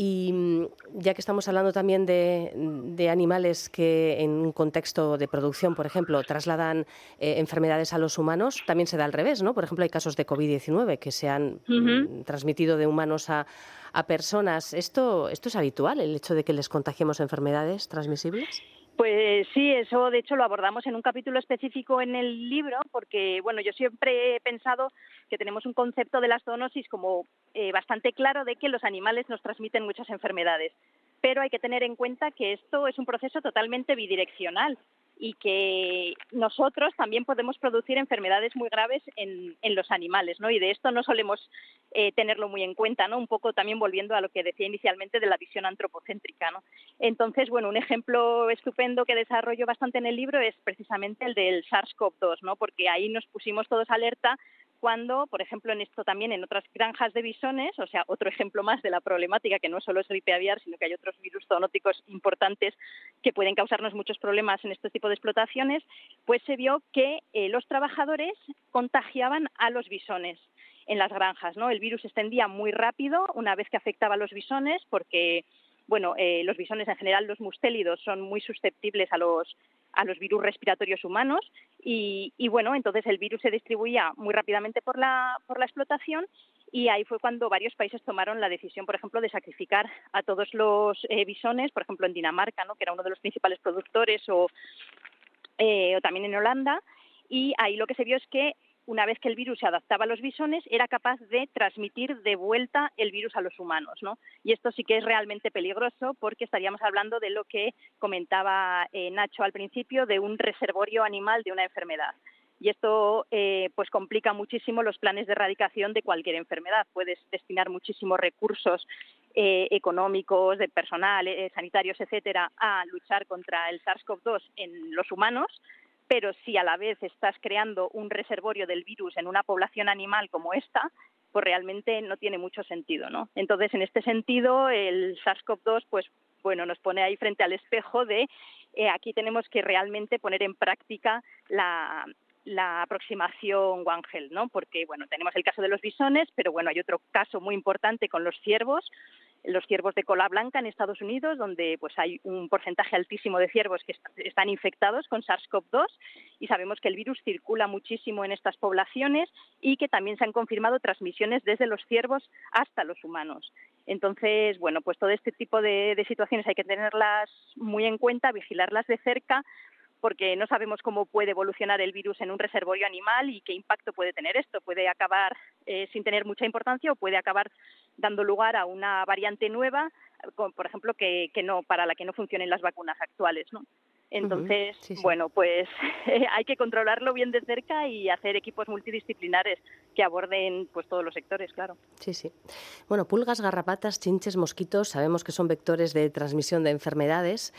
Y mm, ya que estamos hablando también de, animales que en un contexto de producción, por ejemplo, trasladan eh, enfermedades a los humanos, también se da al revés, ¿no? Por ejemplo, hay casos de COVID-19 que se han mm, transmitido de humanos a, a personas. ¿Esto, ¿Esto es habitual, el hecho de que les contagiemos enfermedades transmisibles? Pues sí, eso de hecho lo abordamos en un capítulo específico en el libro, porque bueno, yo siempre he pensado que tenemos un concepto de la zoonosis como eh, bastante claro de que los animales nos transmiten muchas enfermedades, pero hay que tener en cuenta que esto es un proceso totalmente bidireccional y que nosotros también podemos producir enfermedades muy graves en, los animales, ¿no? Y de esto no solemos eh, tenerlo muy en cuenta, ¿no? Un poco también volviendo a lo que decía inicialmente de la visión antropocéntrica, ¿no? Entonces, bueno, un ejemplo estupendo que desarrollo bastante en el libro es precisamente el del SARS-CoV-2, ¿no? Porque ahí nos pusimos todos alerta cuando, por ejemplo, en esto también en otras granjas de bisones, o sea, otro ejemplo más de la problemática que no solo es gripe aviar, sino que hay otros virus zoonóticos importantes que pueden causarnos muchos problemas en este tipo de explotaciones, pues se vio que eh, los trabajadores contagiaban a los bisones en las granjas, ¿no? El virus extendía muy rápido una vez que afectaba a los bisones porque bueno, eh, los bisones en general, los mustélidos, son muy susceptibles a los, a los virus respiratorios humanos y, bueno, entonces el virus se distribuía muy rápidamente por la, por la explotación y ahí fue cuando varios países tomaron la decisión, por ejemplo, de sacrificar a todos los eh, bisones, por ejemplo, en Dinamarca, ¿no? que era uno de los principales productores, o, eh, o también en Holanda, y ahí lo que se vio es que una vez que el virus se adaptaba a los bisones, era capaz de transmitir de vuelta el virus a los humanos. ¿no? Y esto sí que es realmente peligroso porque estaríamos hablando de lo que comentaba eh, Nacho al principio, de un reservorio animal de una enfermedad. Y esto eh, pues complica muchísimo los planes de erradicación de cualquier enfermedad. Puedes destinar muchísimos recursos eh, económicos, de personal, sanitarios, etcétera, a luchar contra el SARS-CoV-2 en los humanos, pero si a la vez estás creando un reservorio del virus en una población animal como esta, pues realmente no tiene mucho sentido, ¿no? Entonces, en este sentido, el SARS-CoV-2, pues bueno, nos pone ahí frente al espejo de eh, aquí tenemos que realmente poner en práctica la, aproximación One ¿no? Porque, bueno, tenemos el caso de los bisones, pero bueno, hay otro caso muy importante con los ciervos, los ciervos de cola blanca en Estados Unidos, donde pues hay un porcentaje altísimo de ciervos que están infectados con SARS-CoV-2 y sabemos que el virus circula muchísimo en estas poblaciones y que también se han confirmado transmisiones desde los ciervos hasta los humanos. Entonces, bueno, pues todo este tipo de, de situaciones hay que tenerlas muy en cuenta, vigilarlas de cerca porque no sabemos cómo puede evolucionar el virus en un reservorio animal y qué impacto puede tener esto. Puede acabar eh, sin tener mucha importancia o puede acabar dando lugar a una variante nueva, por ejemplo, que, que no para la que no funcionen las vacunas actuales, ¿no? Entonces, bueno, pues <laughs> hay que controlarlo bien de cerca y hacer equipos multidisciplinares que aborden pues todos los sectores, claro. Sí, sí. Bueno, pulgas, garrapatas, chinches, mosquitos, sabemos que son vectores de transmisión de enfermedades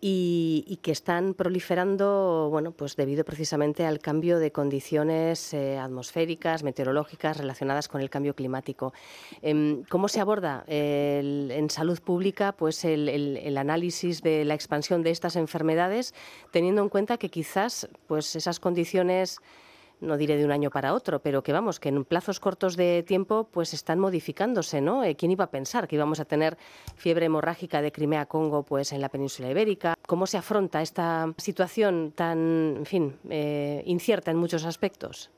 y, que están proliferando, bueno, pues debido precisamente al cambio de condiciones eh, atmosféricas, meteorológicas relacionadas con el cambio climático. Em, ¿Cómo se aborda en salud pública pues el, análisis de la expansión de estas enfermedades, teniendo en cuenta que quizás pues esas condiciones no diré de un año para otro, pero que vamos, que en plazos cortos de tiempo pues están modificándose, ¿no? Eh, ¿Quién iba a pensar que íbamos a tener fiebre hemorrágica de Crimea-Congo pues en la península ibérica? ¿Cómo se afronta esta situación tan, en fin, eh, incierta en muchos aspectos?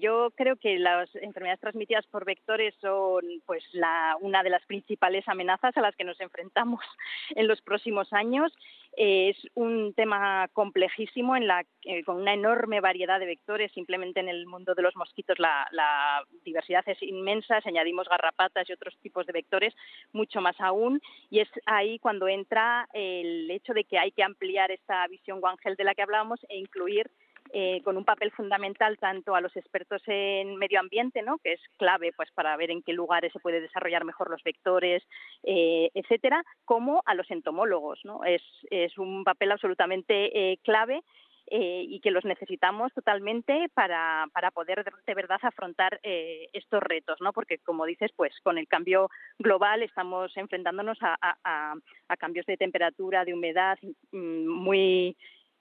Yo creo que las enfermedades transmitidas por vectores son pues la, una de las principales amenazas a las que nos enfrentamos <laughs> en los próximos años. Es un tema complejísimo en la, eh, con una enorme variedad de vectores. Simplemente en el mundo de los mosquitos la, la, diversidad es inmensa. Si añadimos garrapatas y otros tipos de vectores, mucho más aún. Y es ahí cuando entra el hecho de que hay que ampliar esta visión One de la que hablábamos e incluir eh, con un papel fundamental tanto a los expertos en medio ambiente, ¿no? que es clave pues para ver en qué lugares se puede desarrollar mejor los vectores, eh, etcétera, como a los entomólogos. ¿no? Es, un papel absolutamente eh, clave y que los necesitamos totalmente para, para poder de, verdad afrontar estos retos, ¿no? Porque como dices, pues con el cambio global estamos enfrentándonos a cambios de temperatura, de humedad mm, muy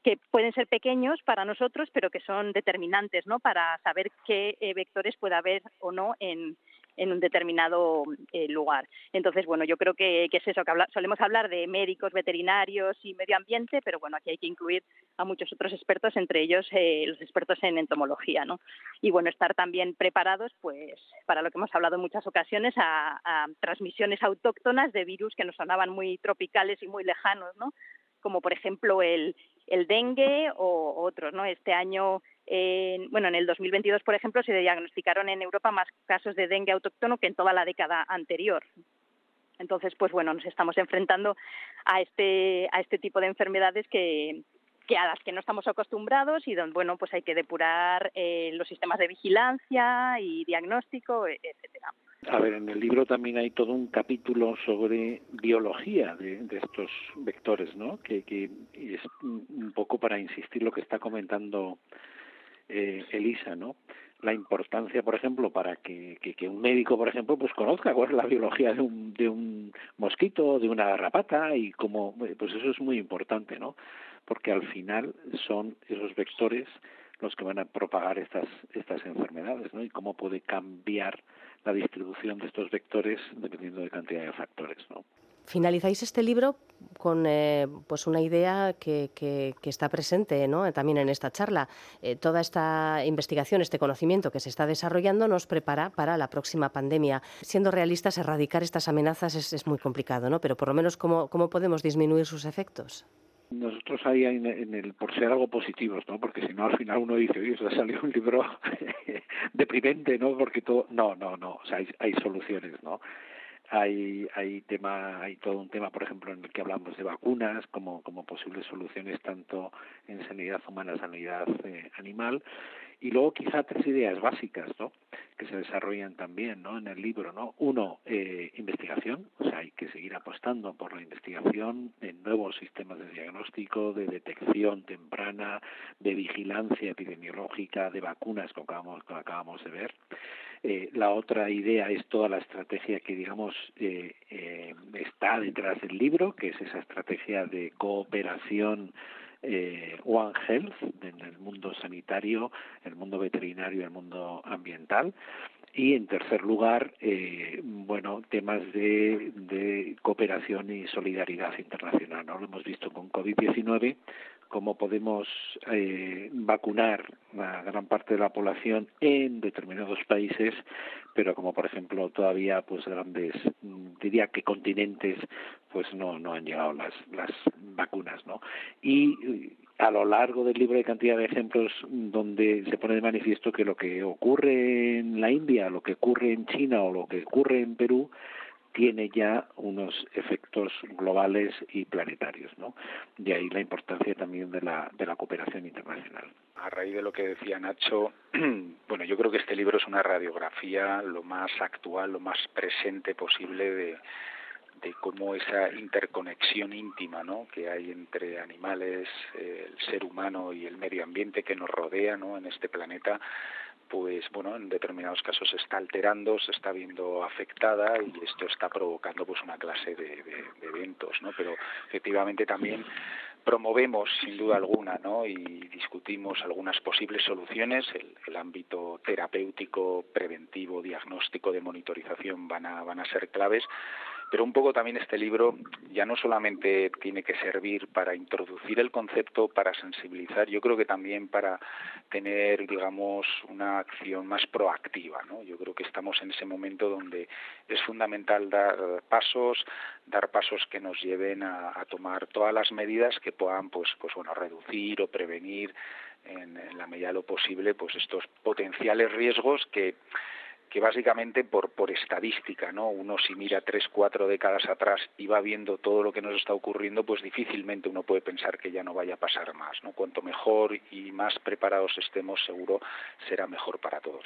que pueden ser pequeños para nosotros, pero que son determinantes, ¿no? Para saber qué eh, vectores puede haber o no en, en un determinado eh, lugar. Entonces, bueno, yo creo que, es eso, que solemos hablar de médicos, veterinarios y medio ambiente, pero bueno, aquí hay que incluir a muchos otros expertos, entre ellos eh, los expertos en entomología, ¿no? Y bueno, estar también preparados, pues, para lo que hemos hablado en muchas ocasiones, a, a transmisiones autóctonas de virus que nos sonaban muy tropicales y muy lejanos, ¿no? Como por ejemplo el, el dengue o otros, ¿no? Este año, bueno, en el 2022, por ejemplo, se diagnosticaron en Europa más casos de dengue autóctono que en toda la década anterior. Entonces, pues bueno, nos estamos enfrentando a este, a este tipo de enfermedades que, que a las que no estamos acostumbrados y donde bueno pues hay que depurar eh, los sistemas de vigilancia y diagnóstico e, etcétera a ver en el libro también hay todo un capítulo sobre biología de, estos vectores no que, que es un poco para insistir lo que está comentando eh, Elisa no la importancia, por ejemplo, para que, un médico, por ejemplo, pues conozca cuál es la biología de un, de un mosquito, de una garrapata y cómo, pues eso es muy importante, ¿no? porque al final son esos vectores los que van a propagar estas estas enfermedades, ¿no? Y cómo puede cambiar la distribución de estos vectores dependiendo de cantidad de factores, ¿no? Finalizáis este libro con eh, pues una idea que, que, está presente ¿no? también en esta charla. Eh, toda esta investigación, este conocimiento que se está desarrollando nos prepara para la próxima pandemia. Siendo realistas, erradicar estas amenazas es, es muy complicado, ¿no? pero por lo menos cómo, cómo podemos disminuir sus efectos. Nosotros ahí en, el por ser algo positivos, ¿no? Porque si no al final uno dice, oye, se ha salido un libro <laughs> deprimente, ¿no? Porque todo, no, no, no, o sea, hay, hay soluciones, ¿no? hay hay tema hay todo un tema por ejemplo en el que hablamos de vacunas como como posibles soluciones tanto en sanidad humana sanidad eh, animal y luego quizá tres ideas básicas ¿no? que se desarrollan también ¿no? en el libro. ¿no? Uno, eh, investigación, o sea, hay que seguir apostando por la investigación en nuevos sistemas de diagnóstico, de detección temprana, de vigilancia epidemiológica, de vacunas, como acabamos, como acabamos de ver. Eh, la otra idea es toda la estrategia que, digamos, eh, eh, está detrás del libro, que es esa estrategia de cooperación eh, One Health en el mundo sanitario, el mundo veterinario el mundo ambiental. y en tercer lugar, eh, bueno, temas de, de, cooperación y solidaridad internacional. ¿no? Lo hemos visto con COVID-19, cómo podemos eh, vacunar a gran parte de la población en determinados países, pero como por ejemplo todavía pues grandes, diría que continentes, pues no, no han llegado las, las vacunas. ¿no? Y a lo largo del libro hay cantidad de ejemplos donde se pone de manifiesto que lo que ocurre en la India, lo que ocurre en China o lo que ocurre en Perú tiene ya unos efectos globales y planetarios, ¿no? De ahí la importancia también de la, de la cooperación internacional. A raíz de lo que decía Nacho, <clears throat> bueno, yo creo que este libro es una radiografía lo más actual, lo más presente posible de, de cómo esa interconexión íntima ¿no? que hay entre animales, el ser humano y el medio ambiente que nos rodea ¿no? en este planeta, pues bueno, en determinados casos se está alterando, se está viendo afectada y esto está provocando pues una clase de, eventos, ¿no? Pero efectivamente también promovemos sin duda alguna ¿no? y discutimos algunas posibles soluciones. El, el, ámbito terapéutico, preventivo, diagnóstico, de monitorización van a, van a ser claves, pero un poco también este libro ya no solamente tiene que servir para introducir el concepto, para sensibilizar, yo creo que también para tener, digamos, una acción más proactiva, ¿no? Yo creo que estamos en ese momento donde es fundamental dar pasos, dar pasos que nos lleven a, tomar todas las medidas que puedan, pues, pues bueno, reducir o prevenir en, en la medida de lo posible, pues estos potenciales riesgos que que básicamente por, por estadística, ¿no? Uno si mira tres, cuatro décadas atrás y va viendo todo lo que nos está ocurriendo, pues difícilmente uno puede pensar que ya no vaya a pasar más, ¿no? Cuanto mejor y más preparados estemos, seguro será mejor para todos.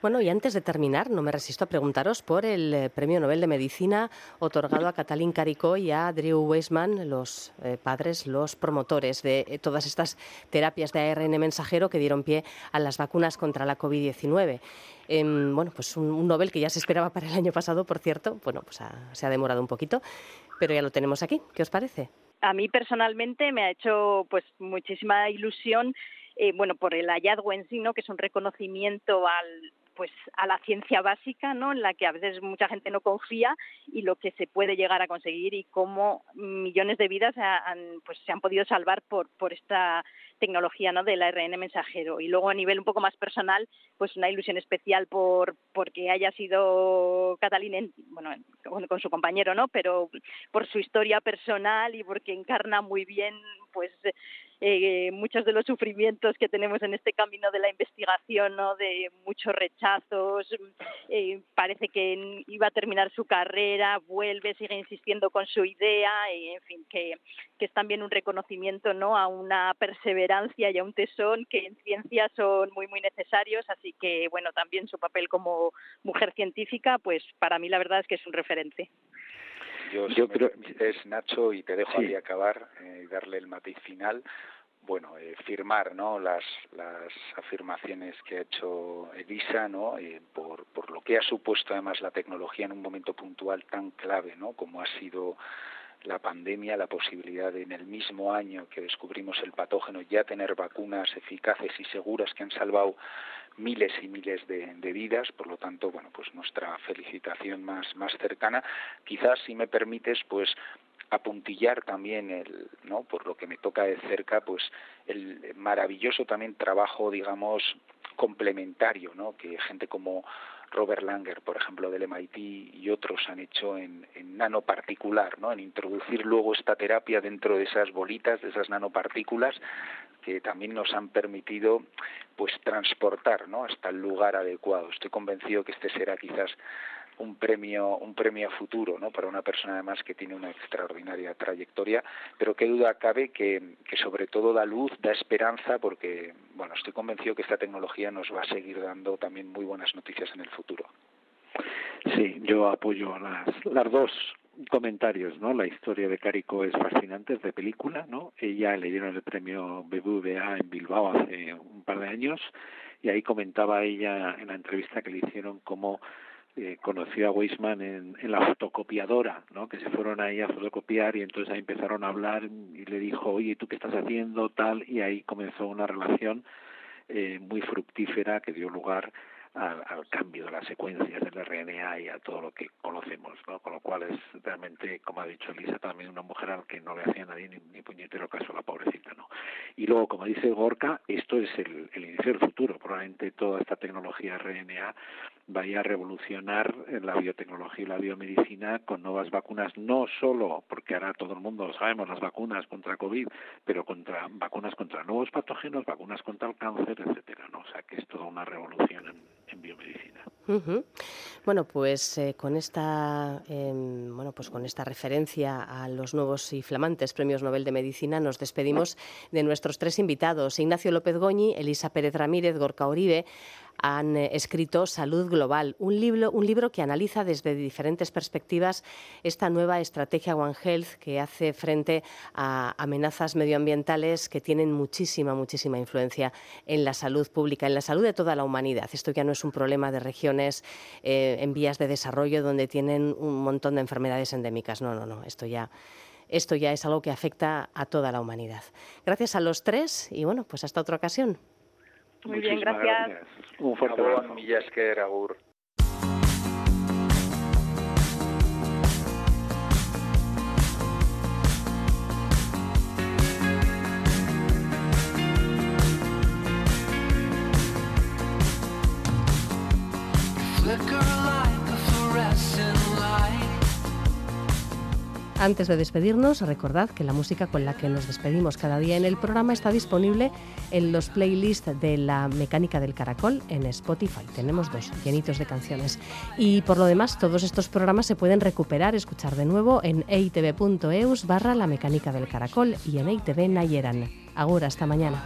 Bueno, y antes de terminar, no me resisto a preguntaros por el eh, Premio Nobel de Medicina otorgado a Katalin Kariko y a Drew Weissman, los eh, padres, los promotores de eh, todas estas terapias de ARN mensajero que dieron pie a las vacunas contra la COVID-19. Em, bueno, pues un, Nobel que ya se esperaba para el año pasado, por cierto. Bueno, pues se ha demorado un poquito, pero ya lo tenemos aquí. ¿Qué os parece? A mí personalmente me ha hecho pues muchísima ilusión eh, bueno, por el hallazgo en sí, ¿no? que es un reconocimiento al, pues a la ciencia básica, ¿no? En la que a veces mucha gente no confía y lo que se puede llegar a conseguir y cómo millones de vidas han, pues se han podido salvar por por esta tecnología, ¿no? Del ARN mensajero y luego a nivel un poco más personal, pues una ilusión especial por porque haya sido Catalina, bueno, con su compañero, ¿no? Pero por su historia personal y porque encarna muy bien, pues eh, muchos de los sufrimientos que tenemos en este camino de la investigación, ¿no? de muchos rechazos, eh, parece que iba a terminar su carrera, vuelve, sigue insistiendo con su idea, y, en fin, que, que es también un reconocimiento ¿no? a una perseverancia y a un tesón que en ciencia son muy, muy necesarios, así que, bueno, también su papel como mujer científica, pues para mí la verdad es que es un referente. Yo, si creo... es Nacho, y te dejo ahí acabar eh, y darle el matiz final, bueno, eh, firmar ¿no? las, las afirmaciones que ha hecho Elisa, ¿no? Eh, por, por lo que ha supuesto además la tecnología en un momento puntual tan clave, ¿no? como ha sido la pandemia, la posibilidad de en el mismo año que descubrimos el patógeno ya tener vacunas eficaces y seguras que han salvado miles y miles de, vidas, por lo tanto, bueno, pues nuestra felicitación más, más cercana. Quizás, si me permites, pues apuntillar también el, ¿no? por lo que me toca de cerca, pues el maravilloso también trabajo, digamos, complementario, ¿no? que gente como Robert Langer, por ejemplo, del MIT y otros han hecho en, en, nanoparticular, ¿no? en introducir luego esta terapia dentro de esas bolitas, de esas nanopartículas, que también nos han permitido pues transportar ¿no? hasta el lugar adecuado. Estoy convencido que este será quizás un premio un premio a futuro no para una persona además que tiene una extraordinaria trayectoria pero qué duda cabe que, que sobre todo da luz da esperanza porque bueno estoy convencido que esta tecnología nos va a seguir dando también muy buenas noticias en el futuro sí yo apoyo las las dos comentarios, ¿no? La historia de Carico es fascinante, es de película, ¿no? Ella le dieron el premio BBVA en Bilbao hace un par de años y ahí comentaba ella en la entrevista que le hicieron cómo eh, conoció a Weisman en, la fotocopiadora, ¿no? que se fueron ahí a fotocopiar y entonces ahí empezaron a hablar y le dijo, oye, ¿tú qué estás haciendo? tal Y ahí comenzó una relación eh, muy fructífera que dio lugar al, cambio de las secuencias del RNA y a todo lo que conocemos, ¿no? Con lo cual es realmente, como ha dicho Elisa, también una mujer al que no le hacía nadie ni, puñetero caso la pobrecita, ¿no? Y luego, como dice Gorka, esto es el, el inicio del futuro. Probablemente toda esta tecnología RNA vaya a revolucionar la biotecnología y la biomedicina con nuevas vacunas, no solo porque ahora todo el mundo lo sabemos, las vacunas contra COVID, pero contra vacunas contra nuevos patógenos, vacunas contra el cáncer, etcétera, ¿no? O sea que es toda una revolución en, biomedicina. Bueno, pues eh, con esta em, bueno, pues con esta referencia a los nuevos y flamantes premios Nobel de Medicina nos despedimos de nuestros tres invitados, Ignacio López Goñi, Elisa Pérez Ramírez, Gorka Oribe han eh, escrito Salud Global, un libro, un libro que analiza desde diferentes perspectivas esta nueva estrategia One Health que hace frente a amenazas medioambientales que tienen muchísima, muchísima influencia en la salud pública, en la salud de toda la humanidad. Esto ya no es un problema de regiones eh, en vías de desarrollo donde tienen un montón de enfermedades endémicas. No, no, no. Esto ya esto ya es algo que afecta a toda la humanidad. Gracias a los tres y bueno, pues hasta otra ocasión. Muy bien, gracias. Un fuerte abrazo. Antes de despedirnos, recordad que la música con la que nos despedimos cada día en el programa está disponible en los playlists de la mecánica del caracol en Spotify. Tenemos dos llenitos de canciones. Y por lo demás, todos estos programas se pueden recuperar, escuchar de nuevo en eitv.eus barra la mecánica del caracol y en eitv Nayeran. Ahora, hasta mañana.